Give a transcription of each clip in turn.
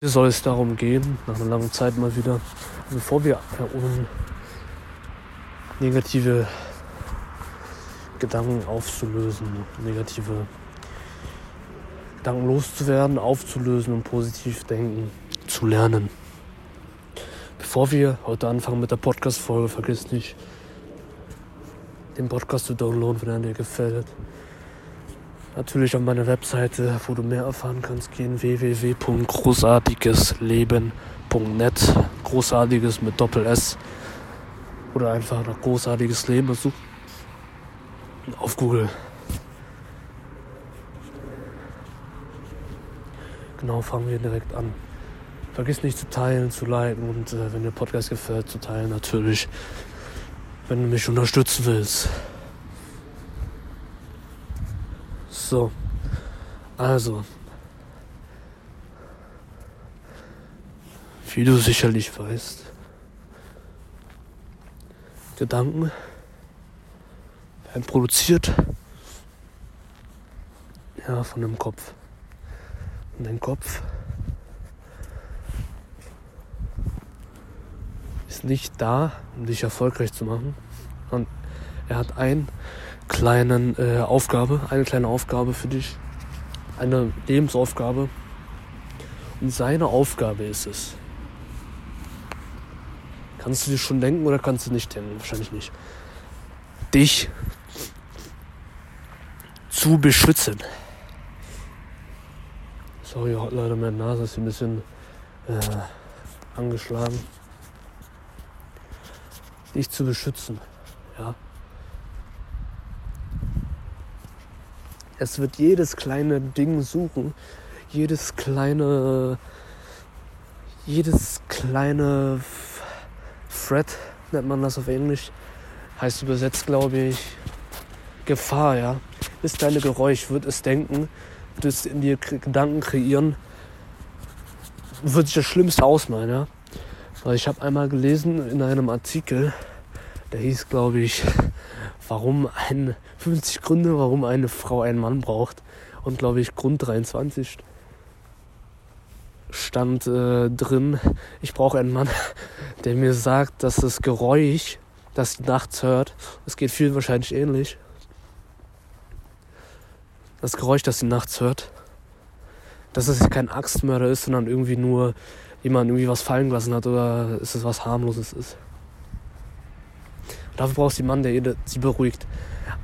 Hier soll es darum gehen, nach einer langen Zeit mal wieder, bevor wir negative Gedanken aufzulösen, negative Gedanken loszuwerden, aufzulösen und positiv denken zu lernen. Bevor wir heute anfangen mit der Podcast-Folge, vergiss nicht, den Podcast zu downloaden, wenn er dir gefällt. Natürlich auf meiner Webseite, wo du mehr erfahren kannst, gehen www.großartigesleben.net. Großartiges mit Doppel S. Oder einfach nach großartiges Leben suchen. Auf Google. Genau, fangen wir direkt an. Vergiss nicht zu teilen, zu liken und äh, wenn dir Podcast gefällt, zu teilen natürlich, wenn du mich unterstützen willst. So, also, wie du sicherlich weißt, Gedanken werden produziert ja, von dem Kopf. Und dein Kopf ist nicht da, um dich erfolgreich zu machen. Und er hat ein kleinen äh, Aufgabe, eine kleine Aufgabe für dich, eine Lebensaufgabe. Und seine Aufgabe ist es. Kannst du dir schon denken oder kannst du nicht denken? Wahrscheinlich nicht. Dich zu beschützen. Sorry, Leute, meine Nase ist ein bisschen äh, angeschlagen. Dich zu beschützen. Ja. Es wird jedes kleine Ding suchen, jedes kleine, jedes kleine Threat nennt man das auf Englisch, heißt übersetzt glaube ich Gefahr, ja. Ist deine Geräusch, wird es denken, wird es in dir Gedanken kreieren, wird sich das Schlimmste ausmalen, ja. Weil ich habe einmal gelesen in einem Artikel, der hieß glaube ich warum ein 50 Gründe, warum eine Frau einen Mann braucht. Und glaube ich, Grund 23 stand äh, drin, ich brauche einen Mann, der mir sagt, dass das Geräusch, das sie nachts hört, es geht vielen wahrscheinlich ähnlich, das Geräusch, das sie nachts hört, dass es kein Axtmörder ist, sondern irgendwie nur jemand irgendwie was fallen gelassen hat oder ist es was harmloses ist. Dafür brauchst du jemanden, der sie beruhigt.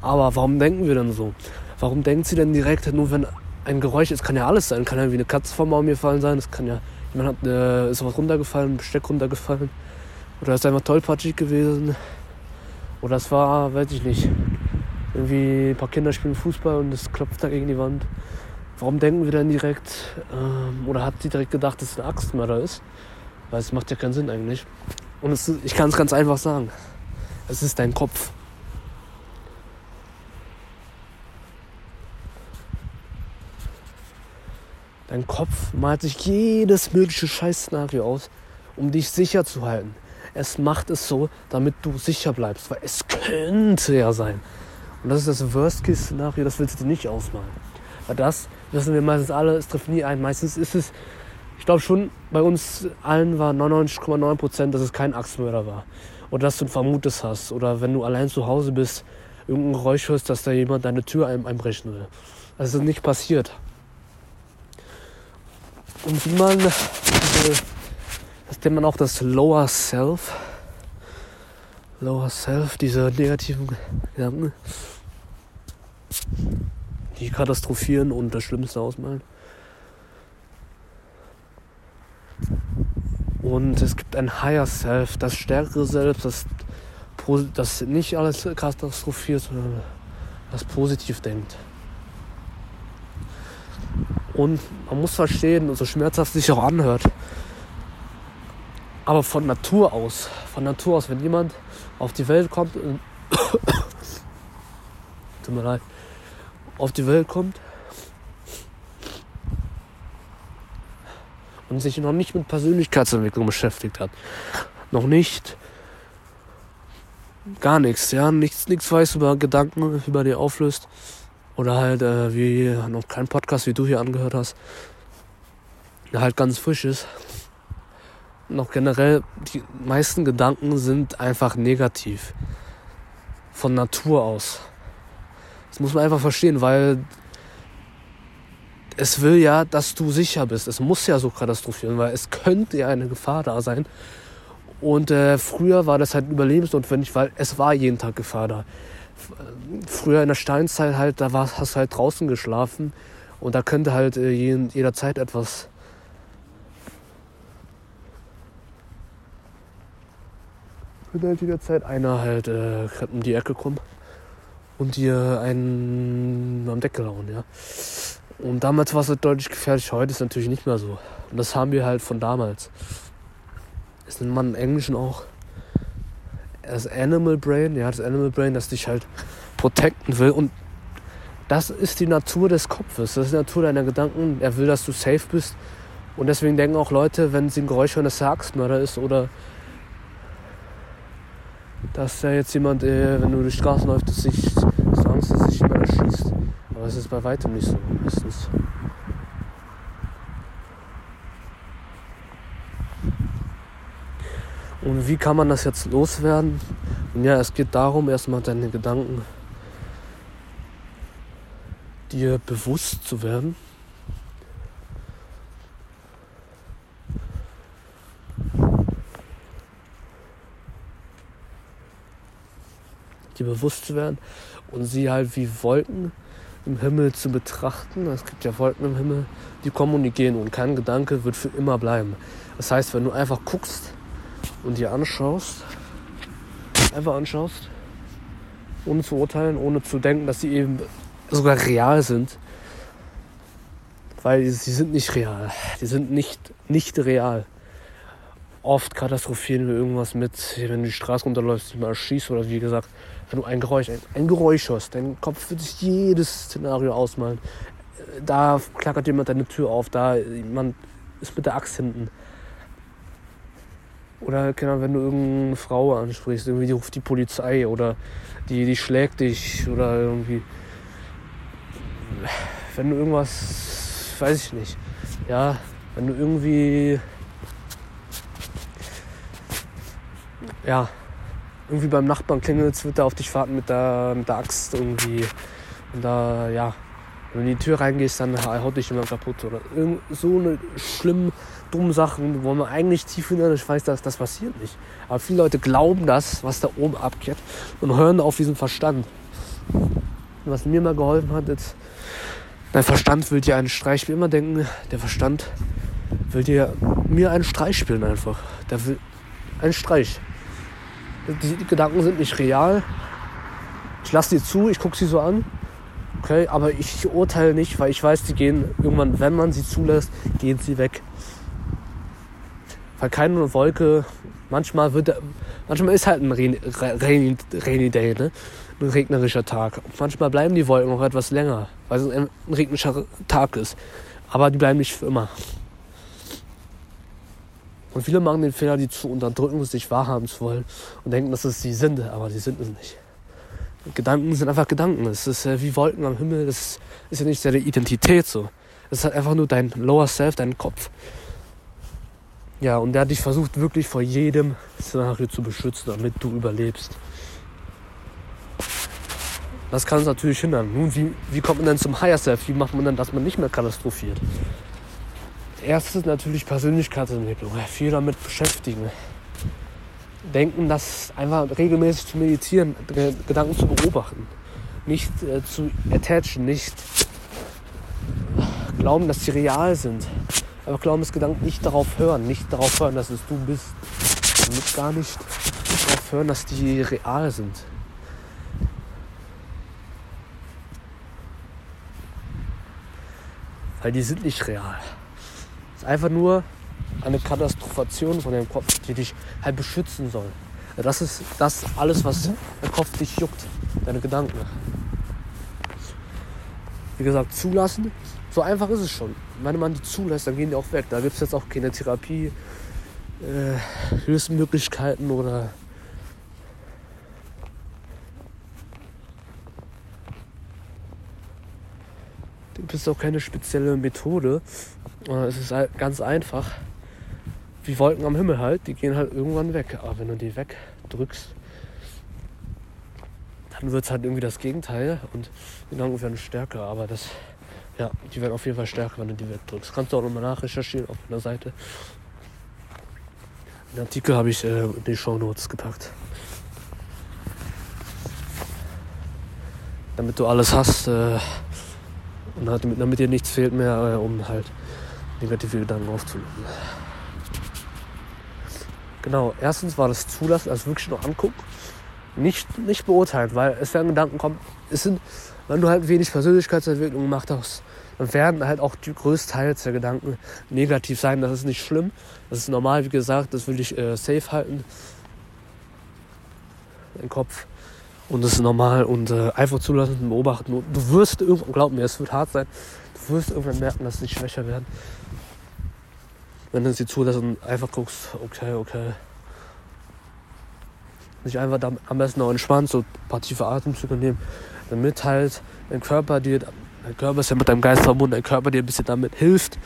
Aber warum denken wir denn so? Warum denkt sie denn direkt, nur wenn ein Geräusch ist, kann ja alles sein. Kann ja wie eine Katze vom Baum gefallen sein. Es kann ja, jemand hat, äh, ist was runtergefallen, ein Besteck runtergefallen. Oder ist einfach tollpatschig gewesen. Oder es war, weiß ich nicht, irgendwie ein paar Kinder spielen Fußball und es klopft da gegen die Wand. Warum denken wir denn direkt, ähm, oder hat sie direkt gedacht, dass es ein Axtmörder ist? Weil es macht ja keinen Sinn eigentlich. Und es, ich kann es ganz einfach sagen. Es ist dein Kopf. Dein Kopf malt sich jedes mögliche Scheiß-Szenario aus, um dich sicher zu halten. Es macht es so, damit du sicher bleibst, weil es könnte ja sein. Und das ist das Worst-Case-Szenario, das willst du dir nicht ausmalen. Weil das wissen wir meistens alle, es trifft nie ein. Meistens ist es, ich glaube schon, bei uns allen war 99,9 Prozent, dass es kein Axtmörder war oder dass du ein Vermutes hast oder wenn du allein zu Hause bist, irgendein Geräusch hörst, dass da jemand deine Tür einbrechen will. Das ist nicht passiert. Und wie man, das nennt man auch das Lower Self, Lower Self, diese negativen Gedanken, die katastrophieren und das Schlimmste ausmalen. Und es gibt ein Higher Self, das stärkere Selbst, das, das nicht alles katastrophiert, sondern das positiv denkt. Und man muss verstehen, so schmerzhaft sich auch anhört, aber von Natur aus, von Natur aus, wenn jemand auf die Welt kommt, tut mir leid, auf die Welt kommt und sich noch nicht mit Persönlichkeitsentwicklung beschäftigt hat. Noch nicht. Gar nichts, ja, nichts, nichts weiß über Gedanken, über die auflöst. Oder halt, äh, wie noch kein Podcast, wie du hier angehört hast. der halt ganz frisch ist. Auch generell, die meisten Gedanken sind einfach negativ. Von Natur aus. Das muss man einfach verstehen, weil es will ja, dass du sicher bist. Es muss ja so katastrophieren, weil es könnte ja eine Gefahr da sein. Und äh, früher war das halt überlebensnotwendig, weil es war jeden Tag Gefahr da. Früher in der Steinzeit halt, da war, hast du halt draußen geschlafen und da könnte halt äh, jederzeit etwas könnte halt jederzeit einer halt äh, um die Ecke kommen und dir einen am Deckel hauen, ja. Und damals war es halt deutlich gefährlich, heute ist es natürlich nicht mehr so. Und das haben wir halt von damals. Das nennt man im Englischen auch das Animal Brain, ja, das Animal Brain, das dich halt protecten will. Und das ist die Natur des Kopfes, das ist die Natur deiner Gedanken. Er will, dass du safe bist. Und deswegen denken auch Leute, wenn sie ein Geräusch hören, dass er Axtmörder ist oder dass da jetzt jemand, äh, wenn du durch die Straße läufst, dass sich so Angst, dass sich jemand erschießt. Aber es ist bei weitem nicht so meistens. Und wie kann man das jetzt loswerden? Und ja, es geht darum, erstmal deine Gedanken dir bewusst zu werden. Dir bewusst zu werden und sie halt wie Wolken im Himmel zu betrachten. Es gibt ja Wolken im Himmel, die kommen und die gehen und kein Gedanke wird für immer bleiben. Das heißt, wenn du einfach guckst, und dir anschaust, einfach anschaust, ohne zu urteilen, ohne zu denken, dass sie eben sogar real sind. Weil sie sind nicht real. Die sind nicht, nicht real. Oft katastrophieren wir irgendwas mit, wenn du die Straße runterläufst, mal erschießt oder wie gesagt, wenn du ein Geräusch, ein, ein Geräusch hörst, dein Kopf wird sich jedes Szenario ausmalen. Da klackert jemand deine Tür auf, da jemand ist mit der Axt hinten oder genau, wenn du irgendeine Frau ansprichst, irgendwie die ruft die Polizei oder die, die schlägt dich oder irgendwie. Wenn du irgendwas, weiß ich nicht. Ja, wenn du irgendwie. Ja, irgendwie beim Nachbarn klingelt, wird er auf dich warten mit der, mit der Axt irgendwie. Und da, ja, wenn du in die Tür reingehst, dann haut dich jemand kaputt. Oder irgend so eine schlimme dummen Sachen, wo man eigentlich tief innerlich weiß, dass das passiert nicht. Aber viele Leute glauben das, was da oben abgeht und hören auf diesen Verstand. Und was mir mal geholfen hat, ist, dein Verstand will dir einen Streich spielen. Immer denken, der Verstand will dir mir einen Streich spielen einfach. Der will einen Streich. Die, Gedanken sind nicht real. Ich lasse die zu, ich gucke sie so an. Okay, aber ich urteile nicht, weil ich weiß, die gehen irgendwann, wenn man sie zulässt, gehen sie weg weil keine Wolke, manchmal wird, manchmal ist halt ein rainy, rainy, rainy Day, ne? ein regnerischer Tag. manchmal bleiben die Wolken auch etwas länger, weil es ein regnerischer Tag ist. Aber die bleiben nicht für immer. Und viele machen den Fehler, die zu unterdrücken, sich wahrhaben zu wollen und denken, dass es sie sind, aber sie sind es nicht. Gedanken sind einfach Gedanken. Es ist äh, wie Wolken am Himmel. Das ist ja nicht deine Identität so. Es ist halt einfach nur dein Lower Self, dein Kopf. Ja, und der hat dich versucht, wirklich vor jedem Szenario zu beschützen, damit du überlebst. Das kann es natürlich hindern. Nun, wie, wie kommt man denn zum Higher Self? Wie macht man denn, dass man nicht mehr katastrophiert? Erstes natürlich Persönlichkeitsentwicklung. Viel damit beschäftigen. Denken, das einfach regelmäßig zu meditieren, Gedanken zu beobachten. Nicht äh, zu attachen, nicht glauben, dass sie real sind. Aber Glaubensgedanken nicht darauf hören, nicht darauf hören, dass es du bist. Und gar nicht darauf hören, dass die real sind. Weil die sind nicht real. Ist einfach nur eine Katastrophation von deinem Kopf, die dich halt beschützen soll. Das ist das alles, was der Kopf dich juckt, deine Gedanken. Wie gesagt, zulassen, so einfach ist es schon. Wenn man die zulässt, dann gehen die auch weg. Da gibt es jetzt auch keine Therapie, äh, Hilfsmöglichkeiten oder gibt es auch keine spezielle Methode. Und es ist halt ganz einfach. Wie Wolken am Himmel halt, die gehen halt irgendwann weg. Aber wenn du die wegdrückst, dann wird es halt irgendwie das Gegenteil und die Gedanken werden stärker. Aber das, ja, die werden auf jeden Fall stärker, wenn du die wegdrückst. Kannst du auch nochmal nachrecherchieren auf meiner Seite. Den Artikel habe ich äh, in die Show Notes gepackt. Damit du alles hast äh, und halt, damit, damit dir nichts fehlt mehr, äh, um halt negative Gedanken aufzunehmen. Genau, erstens war das Zulassen, also wirklich nur angucken, nicht, nicht beurteilen, weil es werden Gedanken kommen, es sind, wenn du halt wenig Persönlichkeitsentwicklung gemacht hast, dann werden halt auch die größtenteils der Gedanken negativ sein. Das ist nicht schlimm, das ist normal, wie gesagt, das will ich äh, safe halten. Im Kopf. Und das ist normal und äh, einfach zulassen und beobachten. Und du wirst irgendwann, glaub mir, es wird hart sein, du wirst irgendwann merken, dass sie schwächer werden wenn du sie zulässt und einfach guckst, okay, okay. Nicht einfach da, am besten noch entspannt, so ein paar tiefe Atemzüge nehmen, damit halt dein Körper dir, dein Körper ist ja mit deinem Geist verbunden, dein Körper dir ein bisschen damit hilft,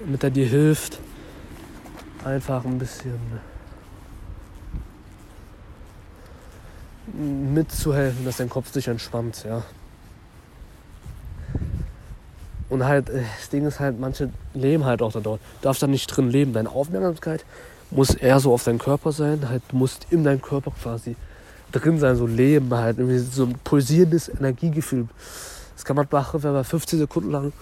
damit er dir hilft, einfach ein bisschen mitzuhelfen, dass dein Kopf sich entspannt, ja. Und halt, äh, das Ding ist halt, manche leben halt auch da dort. Du darfst da nicht drin leben. Deine Aufmerksamkeit muss eher so auf deinen Körper sein. Halt, du musst in deinem Körper quasi drin sein, so leben halt. Irgendwie so ein pulsierendes Energiegefühl. Das kann man machen, wenn man 15 Sekunden lang.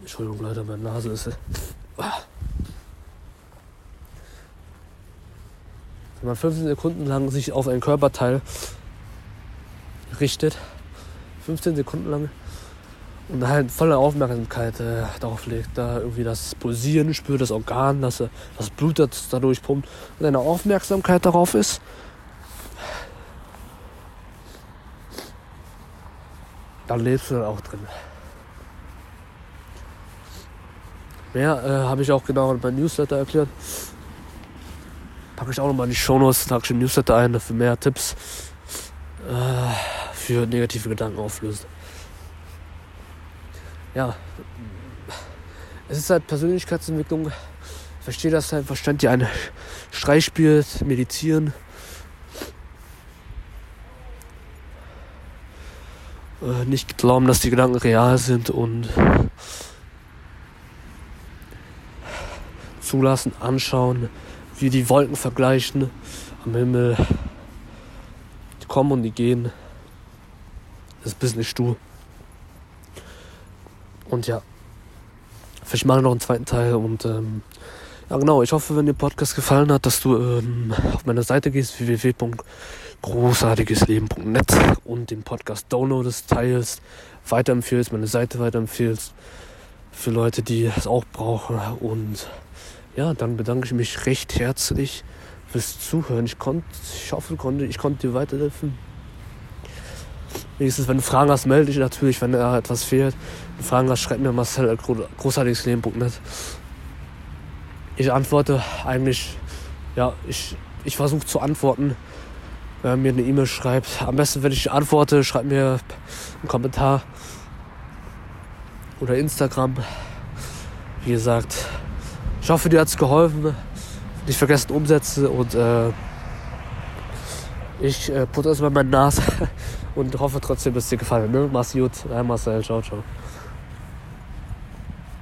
Entschuldigung, Leute, meine Nase ist. Wenn man 15 Sekunden lang sich auf einen Körperteil richtet, 15 Sekunden lang, und halt volle Aufmerksamkeit äh, darauf legt, da irgendwie das Pulsieren spürt, das Organ, dass das Blut das dadurch pumpt und eine Aufmerksamkeit darauf ist, dann lebst du auch drin. Mehr äh, habe ich auch genau in meinem Newsletter erklärt. Packe ich auch nochmal in die Shownotes, trage ich im Newsletter ein für mehr Tipps äh, für negative Gedanken auflösen ja, es ist halt Persönlichkeitsentwicklung. Ich verstehe das halt, Verstand ja ein Streich spielt, meditieren. Äh, nicht glauben, dass die Gedanken real sind und zulassen, anschauen, wie die Wolken vergleichen am Himmel. Die kommen und die gehen. Das bist nicht du. Und ja, vielleicht mache ich noch einen zweiten Teil. Und ähm, ja, genau, ich hoffe, wenn dir Podcast gefallen hat, dass du ähm, auf meine Seite gehst, www.großartigesleben.net und den Podcast downloadest, teilst, weiterempfehlst, meine Seite weiterempfehlst für Leute, die es auch brauchen. Und ja, dann bedanke ich mich recht herzlich fürs Zuhören. Ich konnte, ich hoffe, ich konnte dir weiterhelfen. Wenigstens, wenn du Fragen hast, melde dich natürlich, wenn da etwas fehlt. Wenn du Fragen hast, schreib mir Marcel großartigesleben.net. Ich antworte eigentlich, ja, ich, ich versuche zu antworten, wenn mir eine E-Mail schreibt. Am besten, wenn ich antworte, schreib mir einen Kommentar oder Instagram. Wie gesagt, ich hoffe, dir hat es geholfen. Nicht vergessen Umsätze und äh, ich äh, putze erstmal meine Nase und hoffe trotzdem, dass es dir gefallen hat. Ne? Mach's gut. Dein Marcel. Ciao, ciao.